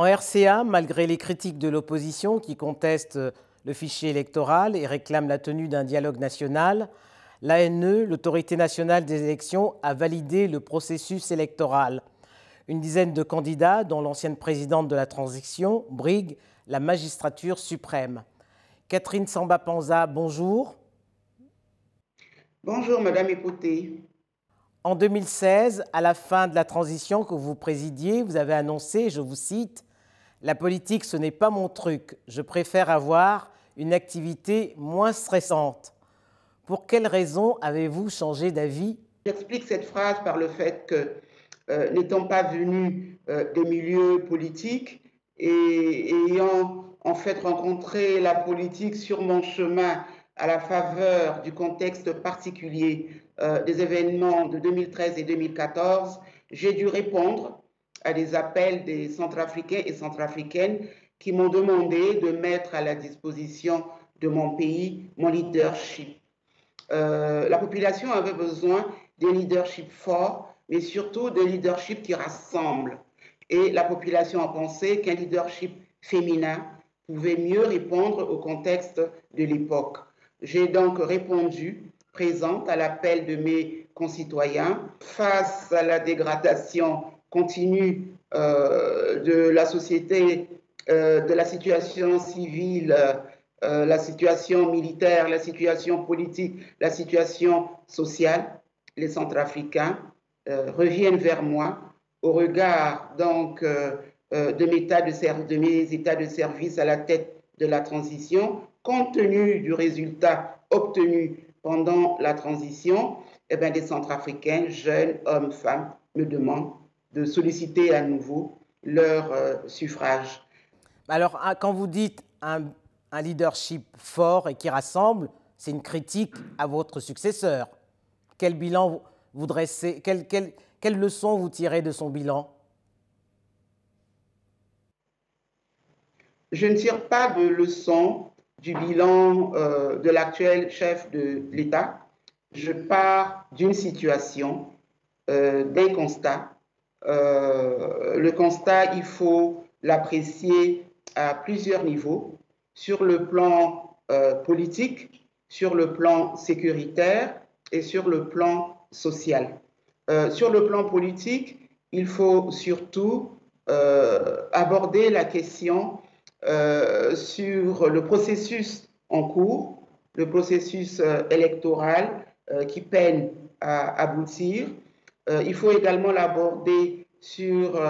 En RCA, malgré les critiques de l'opposition qui conteste le fichier électoral et réclame la tenue d'un dialogue national, l'ANE, l'autorité nationale des élections, a validé le processus électoral. Une dizaine de candidats, dont l'ancienne présidente de la transition, briguent la magistrature suprême. Catherine Samba-Panza, bonjour. Bonjour, Madame Écouté. En 2016, à la fin de la transition que vous présidiez, vous avez annoncé, je vous cite, La politique, ce n'est pas mon truc. Je préfère avoir une activité moins stressante. Pour quelles raisons avez-vous changé d'avis? J'explique cette phrase par le fait que, euh, n'étant pas venu euh, des milieux politiques et ayant en fait rencontré la politique sur mon chemin à la faveur du contexte particulier euh, des événements de 2013 et 2014, j'ai dû répondre à des appels des Centrafricains et Centrafricaines qui m'ont demandé de mettre à la disposition de mon pays mon leadership. Euh, la population avait besoin d'un leadership fort, mais surtout d'un leadership qui rassemble. Et la population a pensé qu'un leadership féminin pouvait mieux répondre au contexte de l'époque. J'ai donc répondu présente à l'appel de mes concitoyens face à la dégradation continue euh, de la société, euh, de la situation civile, euh, la situation militaire, la situation politique, la situation sociale. Les Centrafricains reviennent vers moi au regard donc de, mes états de, de mes états de service à la tête de la transition, compte tenu du résultat obtenu pendant la transition, eh bien, des Centrafricains, jeunes, hommes, femmes, me demandent de solliciter à nouveau leur euh, suffrage. Alors, ah, quand vous dites un, leadership fort et qui rassemble, c'est une critique à votre successeur. Quel bilan vous, dressez quelle, quelle, quelle leçon vous tirez de son bilan? Je ne tire pas de leçon du bilan euh, de l'actuel chef de l'État, je pars d'une situation, euh, d'un constat. Euh, le constat, il faut l'apprécier à plusieurs niveaux, sur le plan politique, sur le plan sécuritaire et sur le plan social. sur le plan politique, il faut surtout aborder la question euh, sur le processus en cours, le processus euh, électoral euh, qui peine à aboutir. Il faut également l'aborder sur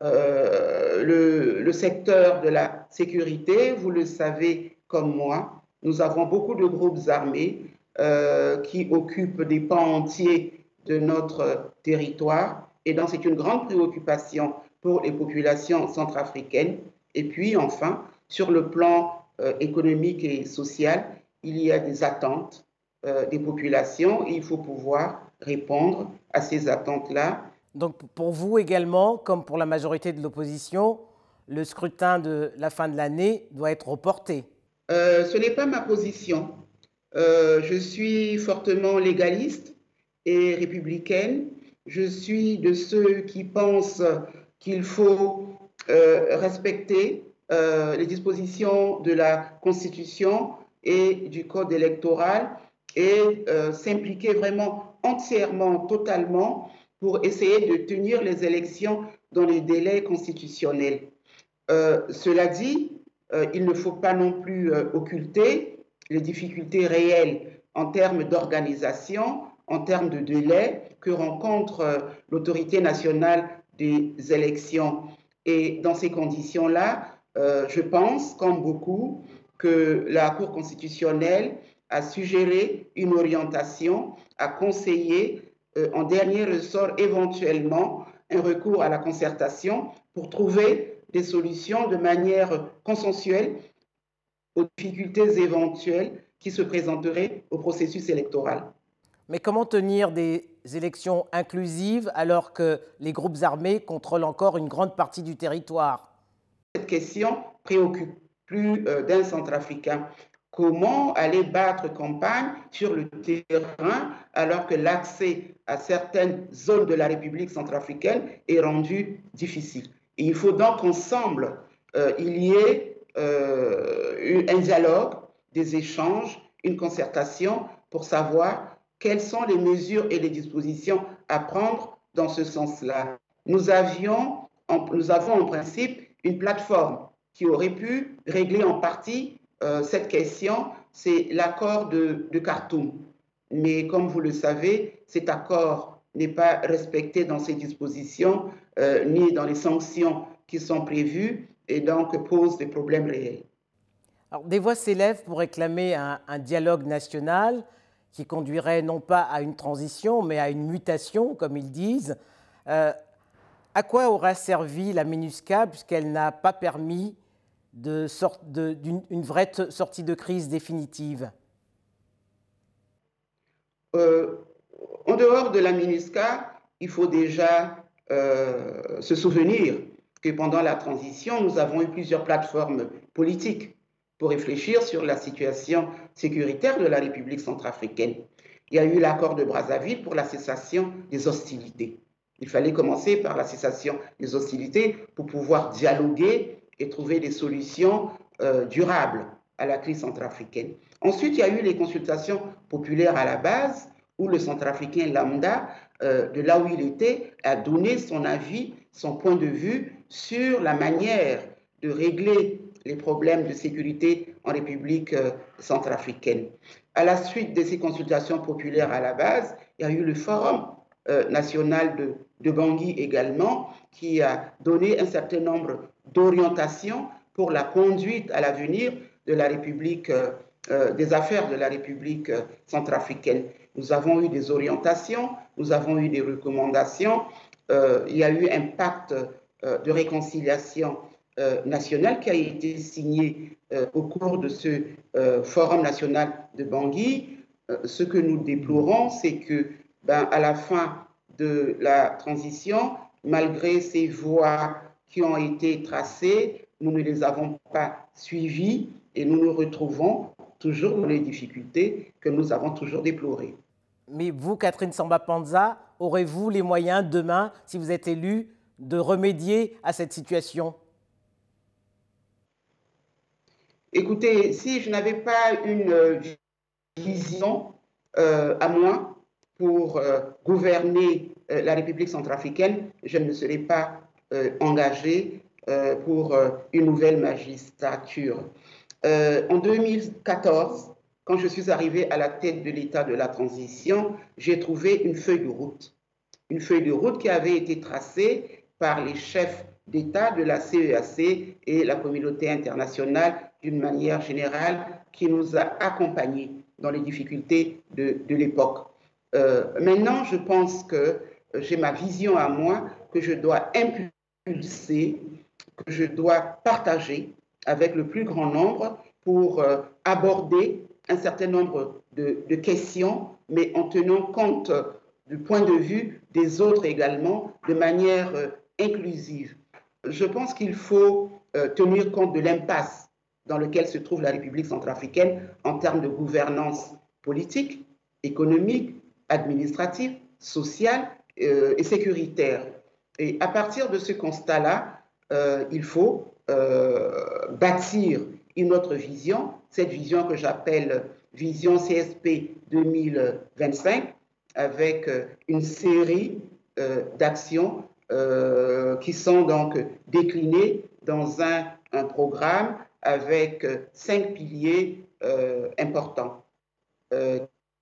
le, le, secteur de la sécurité. Vous le savez comme moi, nous avons beaucoup de groupes armés qui occupent des pans entiers de notre territoire. Et donc, c'est une grande préoccupation pour les populations centrafricaines et puis enfin, sur le plan euh, économique et social, il y a des attentes euh, des populations et il faut pouvoir répondre à ces attentes-là. Donc pour vous également, comme pour la majorité de l'opposition, le scrutin de la fin de l'année doit être reporté. Euh, ce n'est pas ma position. je suis fortement légaliste et républicaine. Je suis de ceux qui pensent qu'il faut euh, respecter euh, les dispositions de la Constitution et du Code électoral et euh, s'impliquer vraiment entièrement, totalement pour essayer de tenir les élections dans les délais constitutionnels. cela dit, il ne faut pas non plus occulter les difficultés réelles en termes d'organisation, en termes de délai que rencontre l'autorité nationale des élections. Et dans ces conditions-là, euh, je pense, comme beaucoup, que la Cour constitutionnelle a suggéré une orientation, a conseillé euh, en dernier ressort éventuellement un recours à la concertation pour trouver des solutions de manière consensuelle aux difficultés éventuelles qui se présenteraient au processus électoral. Mais comment tenir des élections inclusives alors que les groupes armés contrôlent encore une grande partie du territoire? Cette question préoccupe plus euh, d'un centrafricain. Comment aller battre campagne sur le terrain alors que l'accès à certaines zones de la République centrafricaine est rendu difficile il faut donc qu'ensemble, il y ait un dialogue, des échanges, une concertation pour savoir quelles sont les mesures et les dispositions à prendre dans ce sens-là. Nous, avions, nous avons en principe une plateforme qui aurait pu régler en partie euh, cette question, c'est l'accord de, de, Khartoum. Mais comme vous le savez, cet accord n'est pas respecté dans ses dispositions euh, ni dans les sanctions qui sont prévues et donc pose des problèmes réels. Alors, des voix s'élèvent pour réclamer un, dialogue national qui conduirait non pas à une transition, mais à une mutation, comme ils disent. Euh, à quoi aura servi la MINUSCA puisqu'elle n'a pas permis d'une vraie sortie de crise définitive euh, En dehors de la MINUSCA, il faut déjà euh, se souvenir que pendant la transition, nous avons eu plusieurs plateformes politiques pour réfléchir sur la situation sécuritaire de la République centrafricaine. Il y a eu l'accord de Brazzaville pour la cessation des hostilités. Il fallait commencer par la cessation des hostilités pour pouvoir dialoguer et trouver des solutions euh, durables à la crise centrafricaine. Ensuite, il y a eu les consultations populaires à la base où le centrafricain lambda, euh, de là où il était, a donné son avis, son point de vue sur la manière de régler les problèmes de sécurité en République euh, centrafricaine. À la suite de ces consultations populaires à la base, il y a eu le Forum national de, de Bangui également, qui a donné un certain nombre d'orientations pour la conduite à l'avenir de la République, euh, euh, des affaires de la République euh, centrafricaine. Nous avons eu des orientations, nous avons eu des recommandations, il y a eu un pacte de réconciliation nationale qui a été signé au cours de ce Forum national de Bangui. ce que nous déplorons, c'est que ben, à la fin de la transition, malgré ces voies qui ont été tracées, nous ne les avons pas suivies et nous nous retrouvons toujours dans les difficultés que nous avons toujours déplorées. Mais vous, Catherine Samba-Panza, aurez-vous les moyens demain, si vous êtes élue, de remédier à cette situation? Écoutez, si je n'avais pas une vision euh, à moi, pour euh, gouverner euh, la République centrafricaine, je ne serai pas euh, engagé pour une nouvelle magistrature. en 2014, quand je suis arrivé à la tête de l'État de la transition, j'ai trouvé une feuille de route. Une feuille de route qui avait été tracée par les chefs d'État de la CEAC e et la communauté internationale d'une manière générale qui nous a accompagnés dans les difficultés de l'époque. Euh, maintenant, je pense que j'ai ma vision à moi que je dois impulser, que je dois partager avec le plus grand nombre pour euh, aborder un certain nombre de, questions, mais en tenant compte du point de vue des autres également, de manière euh, inclusive. Je pense qu'il faut tenir compte de l'impasse dans lequel se trouve la République centrafricaine en termes de gouvernance politique, économique, administrative, sociale euh, et sécuritaire. Et à partir de ce constat-là, euh, il faut euh, bâtir une autre vision, cette vision que j'appelle vision CSP 2025, avec une série d'actions qui sont donc déclinées dans un programme avec cinq piliers importants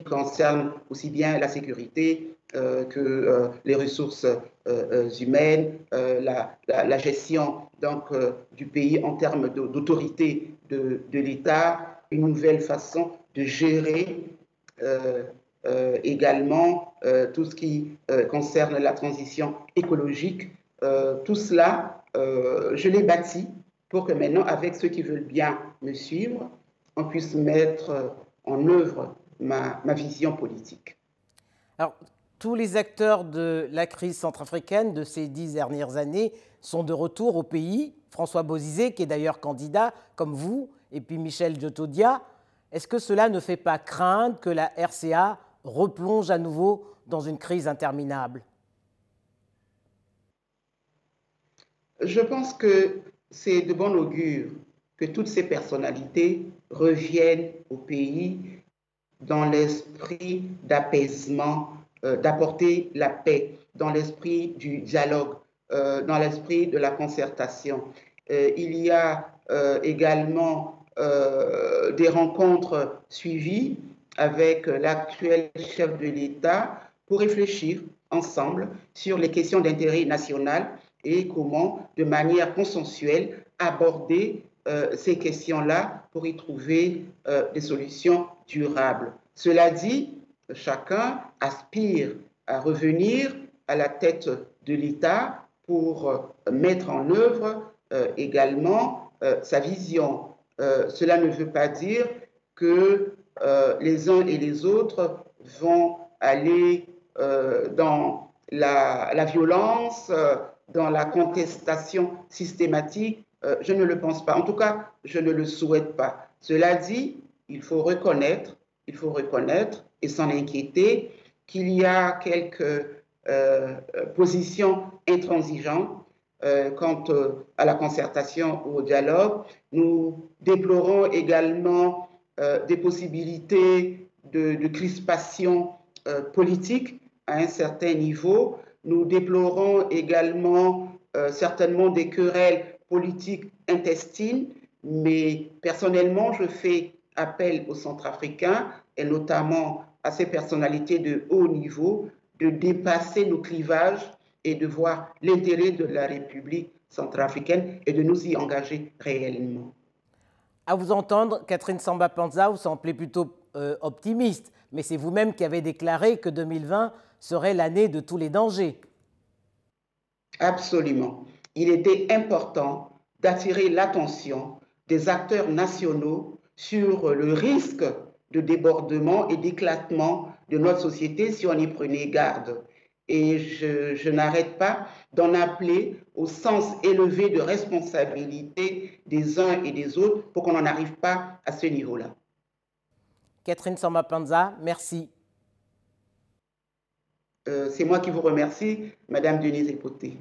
concerne aussi bien la sécurité euh, que euh, les ressources euh, humaines, la, gestion donc, du pays en termes d'autorité de l'État, une nouvelle façon de gérer également tout ce qui concerne la transition écologique. tout cela, je l'ai bâti pour que maintenant, avec ceux qui veulent bien me suivre, on puisse mettre en œuvre ma, vision politique. Alors, tous les acteurs de la crise centrafricaine de ces dix dernières années sont de retour au pays. François Bozizé, qui est d'ailleurs candidat, comme vous, et puis Michel Djotodia. Est-ce que cela ne fait pas craindre que la RCA replonge à nouveau dans une crise interminable? Je pense que c'est de bon augure que toutes ces personnalités reviennent au pays dans l'esprit d'apaisement, euh, d'apporter la paix, dans l'esprit du dialogue, euh, dans l'esprit de la concertation. Euh, il y a également des rencontres suivies avec l'actuel chef de l'État pour réfléchir ensemble sur les questions d'intérêt national et comment, de manière consensuelle, aborder ces questions-là pour y trouver euh, des solutions durables. Cela dit, chacun aspire à revenir à la tête de l'État pour euh, mettre en œuvre également sa vision. cela ne veut pas dire que les uns et les autres vont aller dans la violence, dans la contestation systématique euh, je ne le pense pas. En tout cas, je ne le souhaite pas. Cela dit, il faut reconnaître, il faut reconnaître et s'en inquiéter qu'il y a quelques euh, positions intransigeantes euh, quant à la concertation ou au dialogue. Nous déplorons également des possibilités de, de crispation politique à un certain niveau. Nous déplorons également certainement des querelles politique intestine, mais personnellement, je fais appel aux Centrafricains et notamment à ces personnalités de haut niveau de dépasser nos clivages et de voir l'intérêt de la République centrafricaine et de nous y engager réellement. À vous entendre, Catherine Samba-Panza, vous semblez plutôt euh, optimiste, mais c'est vous-même qui avez déclaré que 2020 serait l'année de tous les dangers. Absolument il était important d'attirer l'attention des acteurs nationaux sur le risque de débordement et d'éclatement de notre société si on y prenait garde. Et je, n'arrête pas d'en appeler au sens élevé de responsabilité des uns et des autres pour qu'on n'en arrive pas à ce niveau-là. Catherine Samba-Panza, merci. Euh, c'est moi qui vous remercie, Madame Denise Epoté.